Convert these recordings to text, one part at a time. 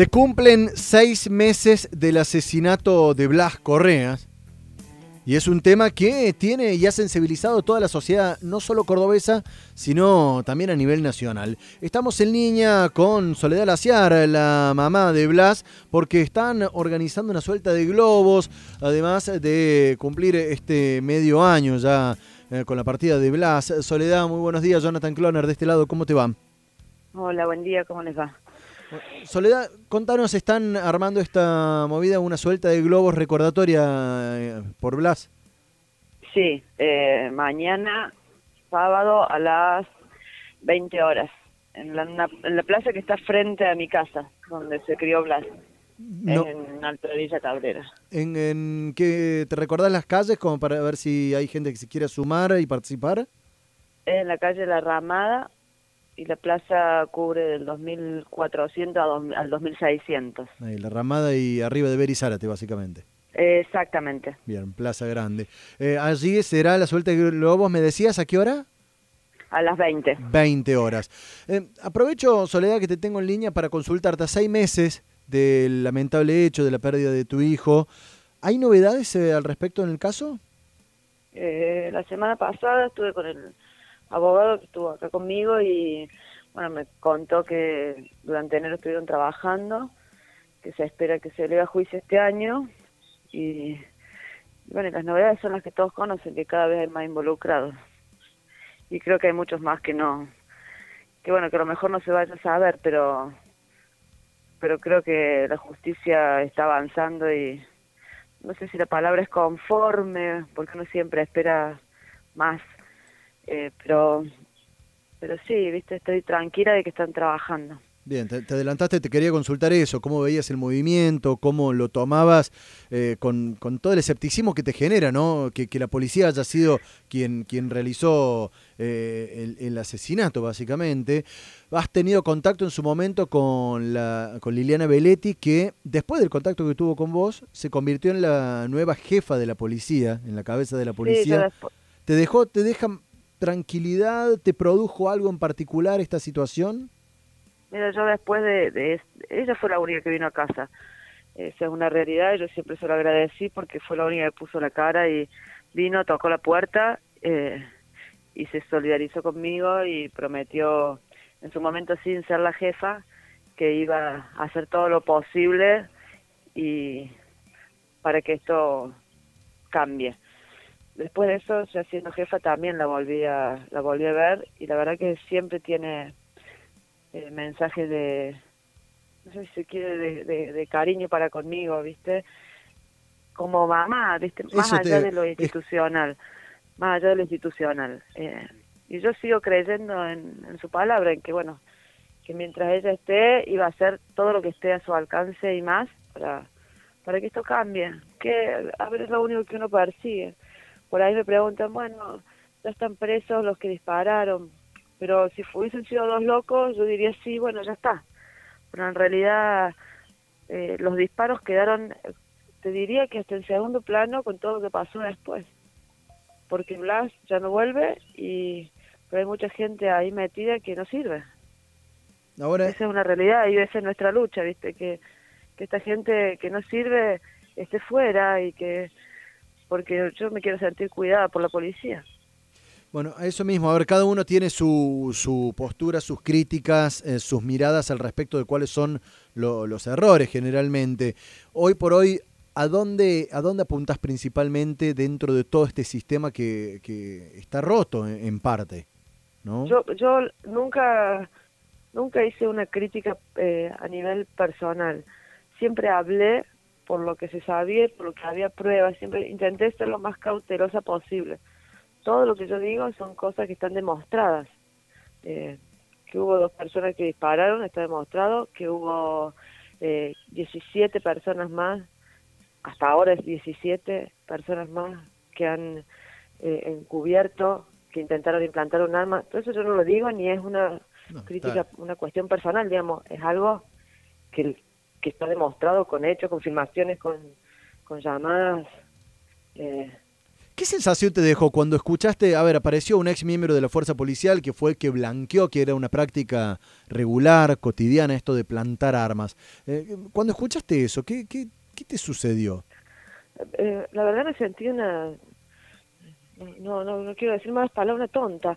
Se cumplen seis meses del asesinato de Blas Correas. Y es un tema que tiene y ha sensibilizado toda la sociedad, no solo cordobesa, sino también a nivel nacional. Estamos en línea con Soledad Laciar, la mamá de Blas, porque están organizando una suelta de globos, además de cumplir este medio año ya eh, con la partida de Blas. Soledad, muy buenos días. Jonathan Cloner, de este lado, ¿cómo te va? Hola, buen día, ¿cómo les va? Soledad, contanos, ¿están armando esta movida, una suelta de globos recordatoria eh, por Blas? Sí, eh, mañana, sábado a las 20 horas, en la, en la, plaza que está frente a mi casa, donde se crió Blas, en Alto Villa Cabrera. ¿En, en qué, ¿Te recordás las calles como para ver si hay gente que se quiere sumar y participar? En la calle La Ramada, y la plaza cubre del 2400 al 2600. Ahí, la ramada y arriba de Berizárate, básicamente. Exactamente. Bien, Plaza Grande. Eh, allí será la suelta de globos, ¿me decías a qué hora? A las 20. 20 horas. Eh, aprovecho, Soledad, que te tengo en línea para consultarte a seis meses del lamentable hecho de la pérdida de tu hijo. ¿Hay novedades eh, al respecto en el caso? la semana pasada estuve con el abogado que estuvo acá conmigo y bueno, me contó que durante enero estuvieron trabajando, que se espera que se eleve a juicio este año y bueno, las novedades son las que todos conocen, que cada vez hay más involucrados. Y creo que hay muchos más que no, que bueno, que a lo mejor no se vaya a saber, pero pero creo que la justicia está avanzando y no sé si la palabra es conforme, porque uno siempre espera más eh, pero, pero sí, viste, estoy tranquila de que están trabajando. Bien, te, adelantaste, te quería consultar eso, cómo veías el movimiento, cómo lo tomabas eh, con, con, todo el escepticismo que te genera, ¿no? Que, que la policía haya sido quien, quien realizó eh, el, el, asesinato, básicamente. Has tenido contacto en su momento con, la, con Liliana Belletti, que después del contacto que tuvo con vos, se convirtió en la nueva jefa de la policía, en la cabeza de la policía. ¿Te dejó, te deja tranquilidad? ¿Te produjo algo en particular esta situación? Mira, yo después de, Ella fue la única que vino a casa. Esa es una realidad, yo siempre se lo agradecí porque fue la única que puso la cara y vino, tocó la puerta eh, y se solidarizó conmigo y prometió, en su momento sin ser la jefa, que iba a hacer todo lo posible y para que esto cambie después de eso, ya siendo jefa, también la volví a, la volví a ver y la verdad que siempre tiene eh, mensajes de, no sé si se quiere, de, cariño para conmigo, ¿viste? Como mamá, ¿viste? Más allá de lo institucional, más allá de lo institucional. Eh, y yo sigo creyendo en, en su palabra, en que, bueno, que mientras ella esté, iba a hacer todo lo que esté a su alcance y más para, para que esto cambie. Que, a ver, es lo único que uno persigue por ahí me preguntan, bueno, ya están presos los que dispararon, pero si hubiesen sido dos locos, yo diría sí, bueno, ya está. Pero en realidad eh, los disparos quedaron, te diría que hasta en segundo plano con todo lo que pasó después. Porque Blas ya no vuelve y pero hay mucha gente ahí metida que no sirve. Ahora... Esa es una realidad y esa es nuestra lucha, ¿viste? Que, que esta gente que no sirve esté fuera y que porque yo me quiero sentir cuidada por la policía. Bueno, a eso mismo, a ver, cada uno tiene su, su postura, sus críticas, eh, sus miradas al respecto de cuáles son los errores generalmente. Hoy por hoy, ¿a dónde, ¿a dónde apuntás principalmente dentro de todo este sistema que, que está roto en, parte? ¿no? Yo, yo nunca, nunca hice una crítica eh, a nivel personal. Siempre hablé por lo que se sabía, por lo que había pruebas, siempre intenté ser lo más cautelosa posible. Todo lo que yo digo son cosas que están demostradas. Eh, que hubo dos personas que dispararon, está demostrado, que hubo eh, 17 personas más, hasta ahora es 17 personas más que han eh, encubierto, que intentaron implantar un arma. Todo eso yo no lo digo ni es una crítica, una cuestión personal, digamos, es algo que que está demostrado con hechos, confirmaciones, con, con llamadas. Eh, ¿Qué sensación te dejó cuando escuchaste, a ver, apareció un ex miembro de la fuerza policial que fue el que blanqueó que era una práctica regular, cotidiana, esto de plantar armas? Eh, cuando escuchaste eso, ¿qué, qué, qué te sucedió? Eh, la verdad me sentí una... No, no, no quiero decir más palabra tonta,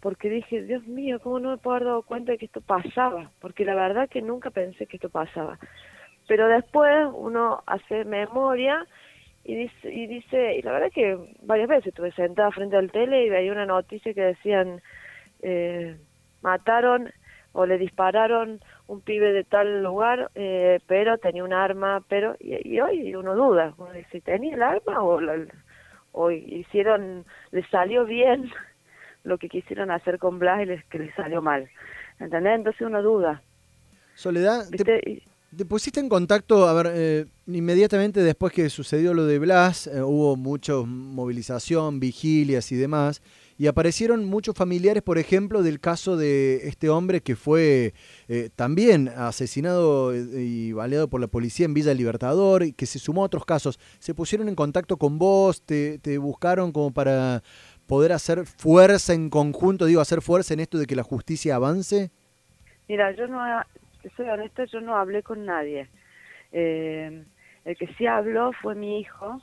porque dije, Dios mío, ¿cómo no me puedo haber dado cuenta de que esto pasaba? Porque la verdad que nunca pensé que esto pasaba. Pero después uno hace memoria y dice, y dice, y la verdad que varias veces estuve sentada frente al tele y veía una noticia que decían, eh, mataron o le dispararon un pibe de tal lugar, eh, pero tenía un arma, pero, y, hoy uno duda, uno dice, ¿tenía el arma o, o hicieron, le salió bien lo que quisieron hacer con Blas y les, que les salió mal? ¿Entendés? Entonces uno duda. Soledad, te pusiste en contacto, a ver, eh, inmediatamente después que sucedió lo de Blas, eh, hubo mucha movilización, vigilias y demás, y aparecieron muchos familiares, por ejemplo, del caso de este hombre que fue eh, también asesinado y baleado por la policía en Villa Libertador, y que se sumó a otros casos. ¿Se pusieron en contacto con vos? ¿Te, te buscaron como para poder hacer fuerza en conjunto, digo, hacer fuerza en esto de que la justicia avance? Mira, yo no soy honesta, yo no hablé con nadie. Eh, el que sí habló fue mi hijo,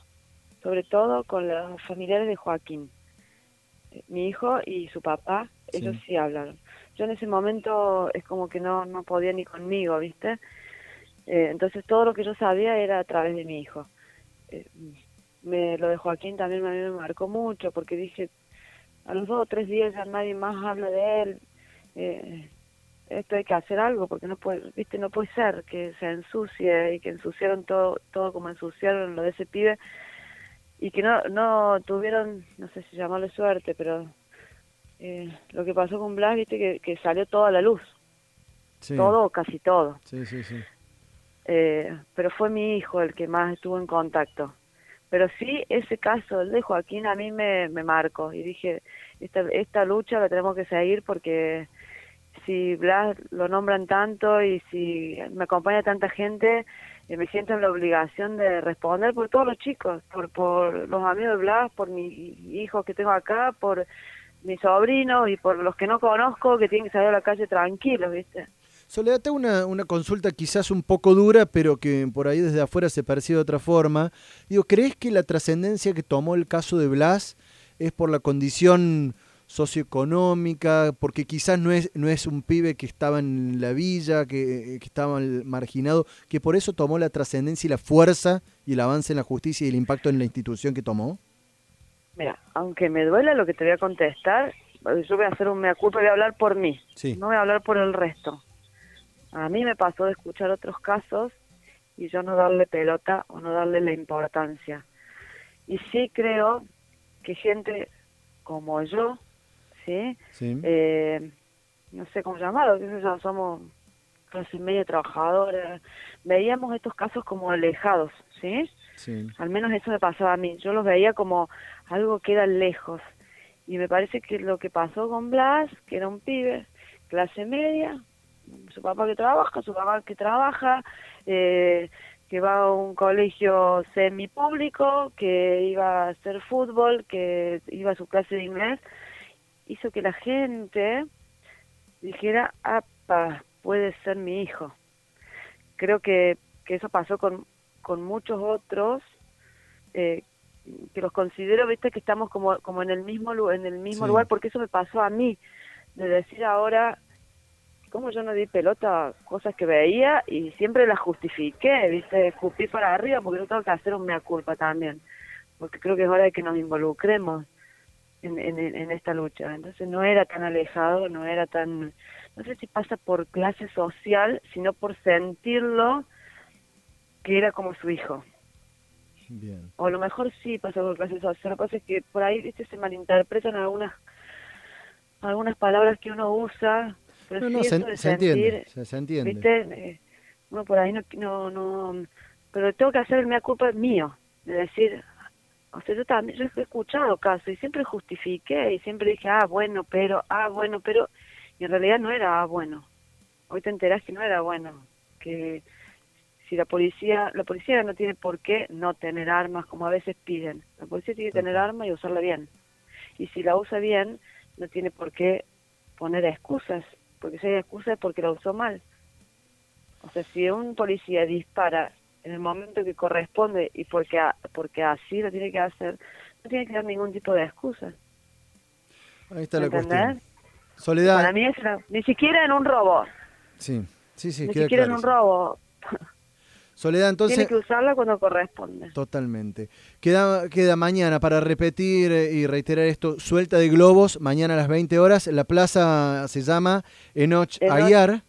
sobre todo con los familiares de Joaquín. Eh, mi hijo y su papá, ellos sí hablaron. Yo en ese momento es como que no, no podía ni conmigo, ¿viste? Eh, entonces todo lo que yo sabía era a través de mi hijo. Me, lo de Joaquín también a mí me marcó mucho porque dije, a los dos o tres días ya nadie más habla de él. Eh, esto hay que hacer algo porque no puede, viste, no puede ser que se ensucie y que ensuciaron todo, todo como ensuciaron lo de ese pibe y que no, no tuvieron, no sé si llamarle suerte, pero eh, lo que pasó con Blas, viste, que, que salió todo a la luz. Todo o casi todo. Sí, sí, sí. Eh, pero fue mi hijo el que más estuvo en contacto. Pero sí, ese caso, el de Joaquín, a mí me, me marcó y dije, esta, esta lucha la tenemos que seguir porque si Blas lo nombran tanto y si me acompaña tanta gente, eh, me siento en la obligación de responder por todos los chicos, por, por los amigos de Blas, por mis hijos que tengo acá, por mis sobrinos y por los que no conozco que tienen que salir a la calle tranquilos, ¿viste? Soledad, tengo una, una consulta quizás un poco dura, pero que por ahí desde afuera se percibe de otra forma. Digo, ¿crees que la trascendencia que tomó el caso de Blas es por la condición socioeconómica, porque quizás no es, no es un pibe que estaba en la villa, que, que estaba marginado, que por eso tomó la trascendencia y la fuerza y el avance en la justicia y el impacto en la institución que tomó? Mira, aunque me duela lo que te voy a contestar, yo voy a hacer un mea culpa, voy a hablar por mí, no voy a hablar por el resto. A mí me pasó de escuchar otros casos y yo no darle pelota o no darle la importancia. Y sí creo que gente como yo, ¿sí? Eh, no sé cómo llamarlo, que somos clase media trabajadora, veíamos estos casos como alejados, ¿sí? ¿sí? Al menos eso me pasaba a mí, yo los veía como algo que era lejos. Y me parece que lo que pasó con Blas, que era un pibe, clase media, su papá que trabaja, su papá que trabaja, eh, que va a un colegio semipúblico, que iba a hacer fútbol, que iba a su clase de inglés, hizo que la gente dijera, apa, puede ser mi hijo. Creo que, que eso pasó con, con muchos otros, eh, que los considero, viste, que estamos como, como en el mismo, en el mismo lugar, porque eso me pasó a mí, de decir ahora, ¿cómo yo no di pelota a cosas que veía y siempre las justifiqué, viste, escupí para arriba porque yo tengo que hacer un mea culpa también, porque creo que es hora de que nos involucremos en, esta lucha. Entonces no era tan alejado, no era tan, no sé si pasa por clase social, sino por sentirlo que era como su hijo. Bien. O a lo mejor sí pasa por clase social. Lo que pasa es que por ahí ¿viste? se malinterpretan algunas algunas palabras que uno usa. Pero no, se, entiende, se, entiende. ¿viste? Eh, uno por ahí no, no, no, pero tengo que hacer el mea culpa mío, de decir, o sea, yo también, yo he escuchado casos y siempre justifiqué y siempre dije, ah, bueno, pero, ah, bueno, pero, y en realidad no era ah, bueno. Hoy te enterás que no era bueno, que si la policía, la policía no tiene por qué no tener armas como a veces piden. La policía tiene que tener armas y usarla bien. Y si la usa bien, no tiene por qué poner excusas, porque si hay excusas es porque la usó mal. O sea, si un policía dispara en el momento que corresponde y porque, porque así lo tiene que hacer, no tiene que dar ningún tipo de excusa. Ahí está la cuestión. Soledad. Para mí es ni siquiera en un robo. Sí, sí, sí. Ni siquiera en un robo. Soledad, entonces... Tiene que usarla cuando corresponde. Totalmente. Queda, queda mañana para repetir eh, y reiterar esto, suelta de globos, mañana a las 20 horas. La plaza se llama Enoch, Aguiar.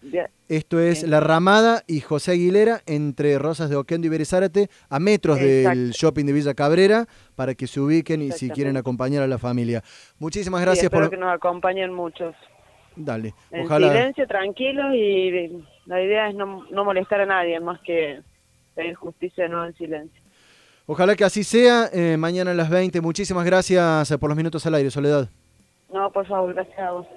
Esto es La Ramada y José Aguilera entre Rosas de Oquendo y Berezárate, a metros del shopping de Villa Cabrera, para que se ubiquen y si quieren acompañar a la familia. Muchísimas gracias por... que nos acompañen muchos. Dale. En silencio, tranquilos y la idea es no, no molestar a nadie, más que pedir justicia no en silencio. Ojalá que así sea. Eh, mañana a las 20. Muchísimas gracias por los minutos al aire, Soledad. No, por favor, gracias a vos.